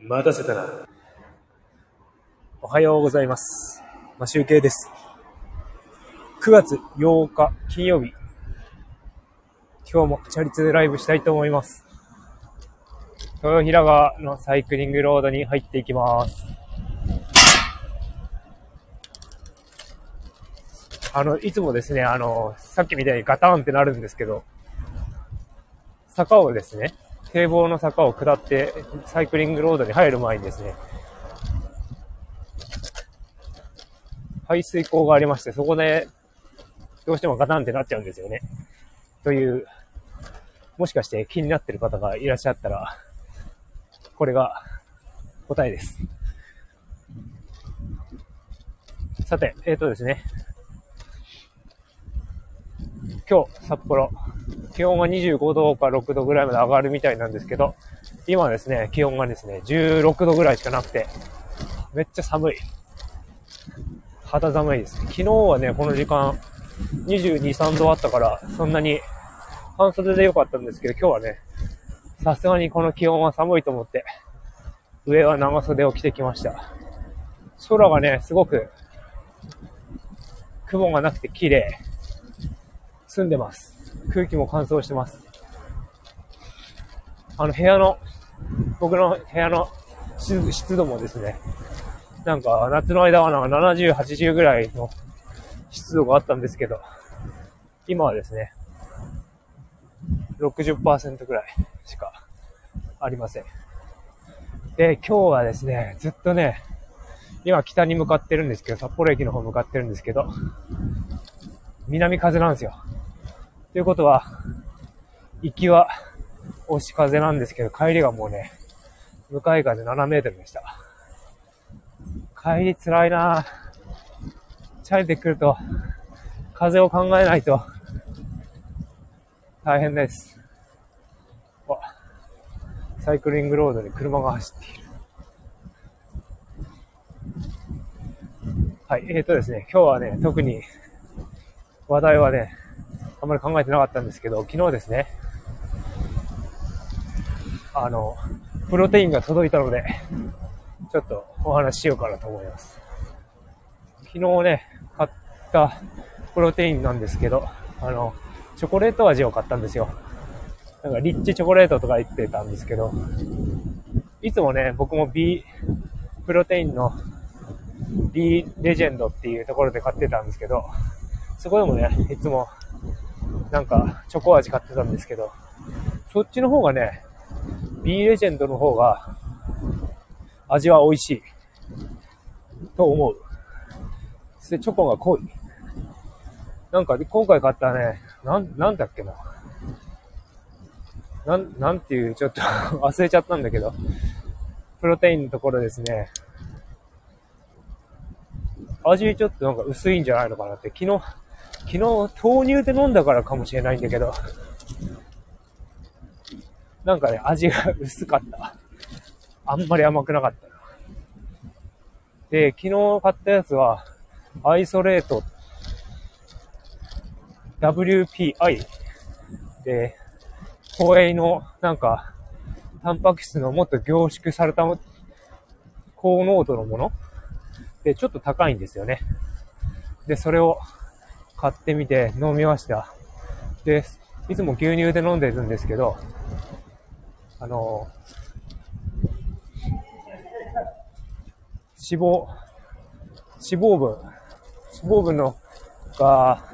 待たせたな。おはようございます。マシュウケイです。9月8日金曜日。今日もチャリ通ライブしたいと思います。豊平川のサイクリングロードに入っていきます。あの、いつもですね、あの、さっきみたいにガタンってなるんですけど、坂をですね、堤防の坂を下って、サイクリングロードに入る前にですね、排水溝がありまして、そこで、どうしてもガタンってなっちゃうんですよね。という、もしかして気になってる方がいらっしゃったら、これが答えです。さて、えっ、ー、とですね、今日、札幌、気温が25度か6度ぐらいまで上がるみたいなんですけど、今ですね、気温がですね、16度ぐらいしかなくて、めっちゃ寒い。肌寒いです。昨日はね、この時間、22、3度あったから、そんなに半袖で良かったんですけど、今日はね、さすがにこの気温は寒いと思って、上は長袖を着てきました。空がね、すごく、雲がなくて綺麗。澄んでます。空気も乾燥してます。あの部屋の、僕の部屋の湿度もですね、なんか夏の間はなんか70、80ぐらいの湿度があったんですけど、今はですね、60%ぐらいしかありません。で、今日はですね、ずっとね、今北に向かってるんですけど、札幌駅の方向かってるんですけど、南風なんですよ。ということは、行きは押し風なんですけど、帰りがもうね、向かい風7メートルでした。帰り辛いなぁ。チャリで来ると、風を考えないと、大変です。わ、サイクリングロードで車が走っている。はい、えーとですね、今日はね、特に話題はね、んまり考えてなかったんですけど、昨日ですね、あの、プロテインが届いたので、ちょっとお話ししようかなと思います。昨日ね、買ったプロテインなんですけど、あの、チョコレート味を買ったんですよ。なんかリッチチョコレートとか言ってたんですけど、いつもね、僕も B、プロテインの B レジェンドっていうところで買ってたんですけど、そこでもね、いつもなんかチョコ味買ってたんですけど、そっちの方がね、B レジェンドの方が味は美味しいと思う。で、チョコが濃い。なんか今回買ったね、なん、なんだっけな。なん、なんていう、ちょっと 忘れちゃったんだけど、プロテインのところですね、味ちょっとなんか薄いんじゃないのかなって、昨日、昨日豆乳で飲んだからかもしれないんだけど、なんかね、味が薄かった。あんまり甘くなかったな。で、昨日買ったやつは、アイソレート WPI で、ホエイのなんか、タンパク質のもっと凝縮された高濃度のもので、ちょっと高いんですよね。で、それを買ってみて飲みました。で、いつも牛乳で飲んでるんですけど、あの、脂肪、脂肪分、脂肪分のが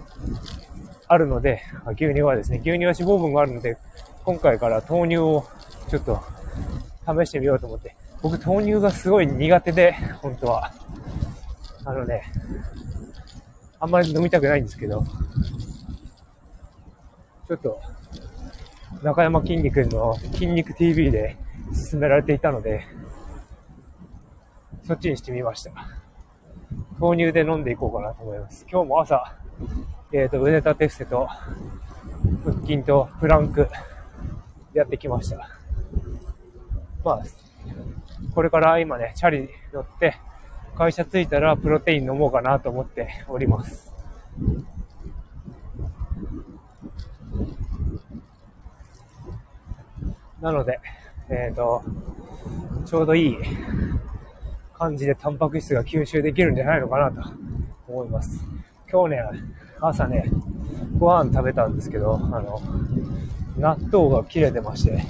あるので、牛乳はですね、牛乳は脂肪分があるので、今回から豆乳をちょっと試してみようと思って、僕豆乳がすごい苦手で、本当は。あのね、あんまり飲みたくないんですけど、ちょっと、中山筋肉の筋肉 TV で勧められていたので、そっちにしてみました。豆乳で飲んでいこうかなと思います。今日も朝、えっ、ー、と、腕立て伏せと、腹筋とプランク、やってきました。まあ、これから今ね、チャリ乗って、会社着いたらプロテイン飲もうかなと思っております。なので、えっ、ー、と、ちょうどいい感じでタンパク質が吸収できるんじゃないのかなと思います。今日ね、朝ね、ご飯食べたんですけど、あの、納豆が切れてまして、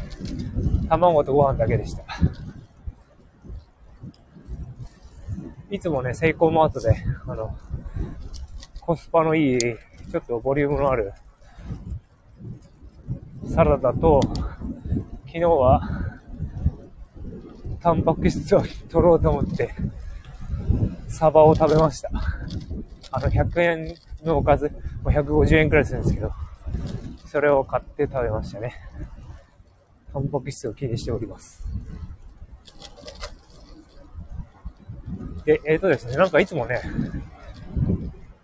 卵とご飯だけでした。いつもね、セイコーマートで、あの、コスパのいい、ちょっとボリュームのあるサラダと、昨日は、タンパク質を取ろうと思って、サバを食べました。あの、100円のおかず、150円くらいするんですけど、それを買って食べましたね。タンパク質を気にしております。で、えっ、ー、とですね、なんかいつもね、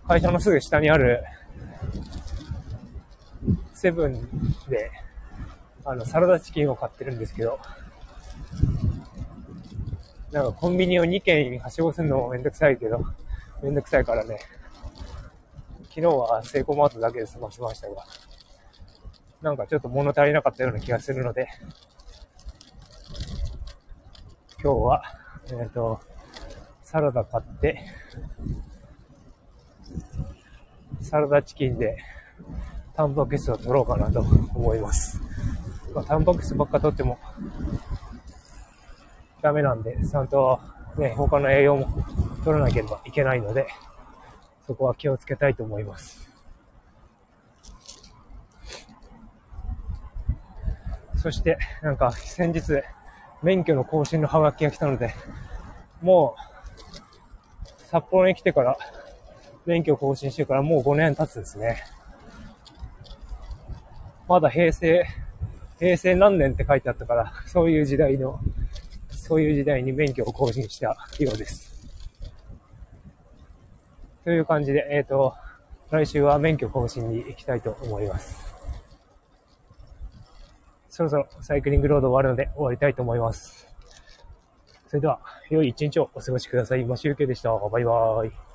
会社のすぐ下にある、セブンで、あの、サラダチキンを買ってるんですけど、なんかコンビニを2軒はしごするのもめんどくさいけど、めんどくさいからね、昨日はセイコーマートだけで済ませましたが、なんかちょっと物足りなかったような気がするので、今日は、えっ、ー、と、サラダ買って、サラダチキンで、タンパク質を取ろうかなと思います。まあ、タンパク質ばっか取っても、ダメなんで、ちゃんとね、他の栄養も取らなければいけないので、そこは気をつけたいと思います。そして、なんか先日、免許の更新のハガキが来たので、もう、札幌に来てから、免許更新してからもう5年経つですね。まだ平成、平成何年って書いてあったから、そういう時代の、そういう時代に免許を更新したようです。という感じで、えっ、ー、と、来週は免許更新に行きたいと思います。そろそろサイクリングロード終わるので終わりたいと思います。それでは、良い一日をお過ごしください。マシュウケでした。バイバーイ。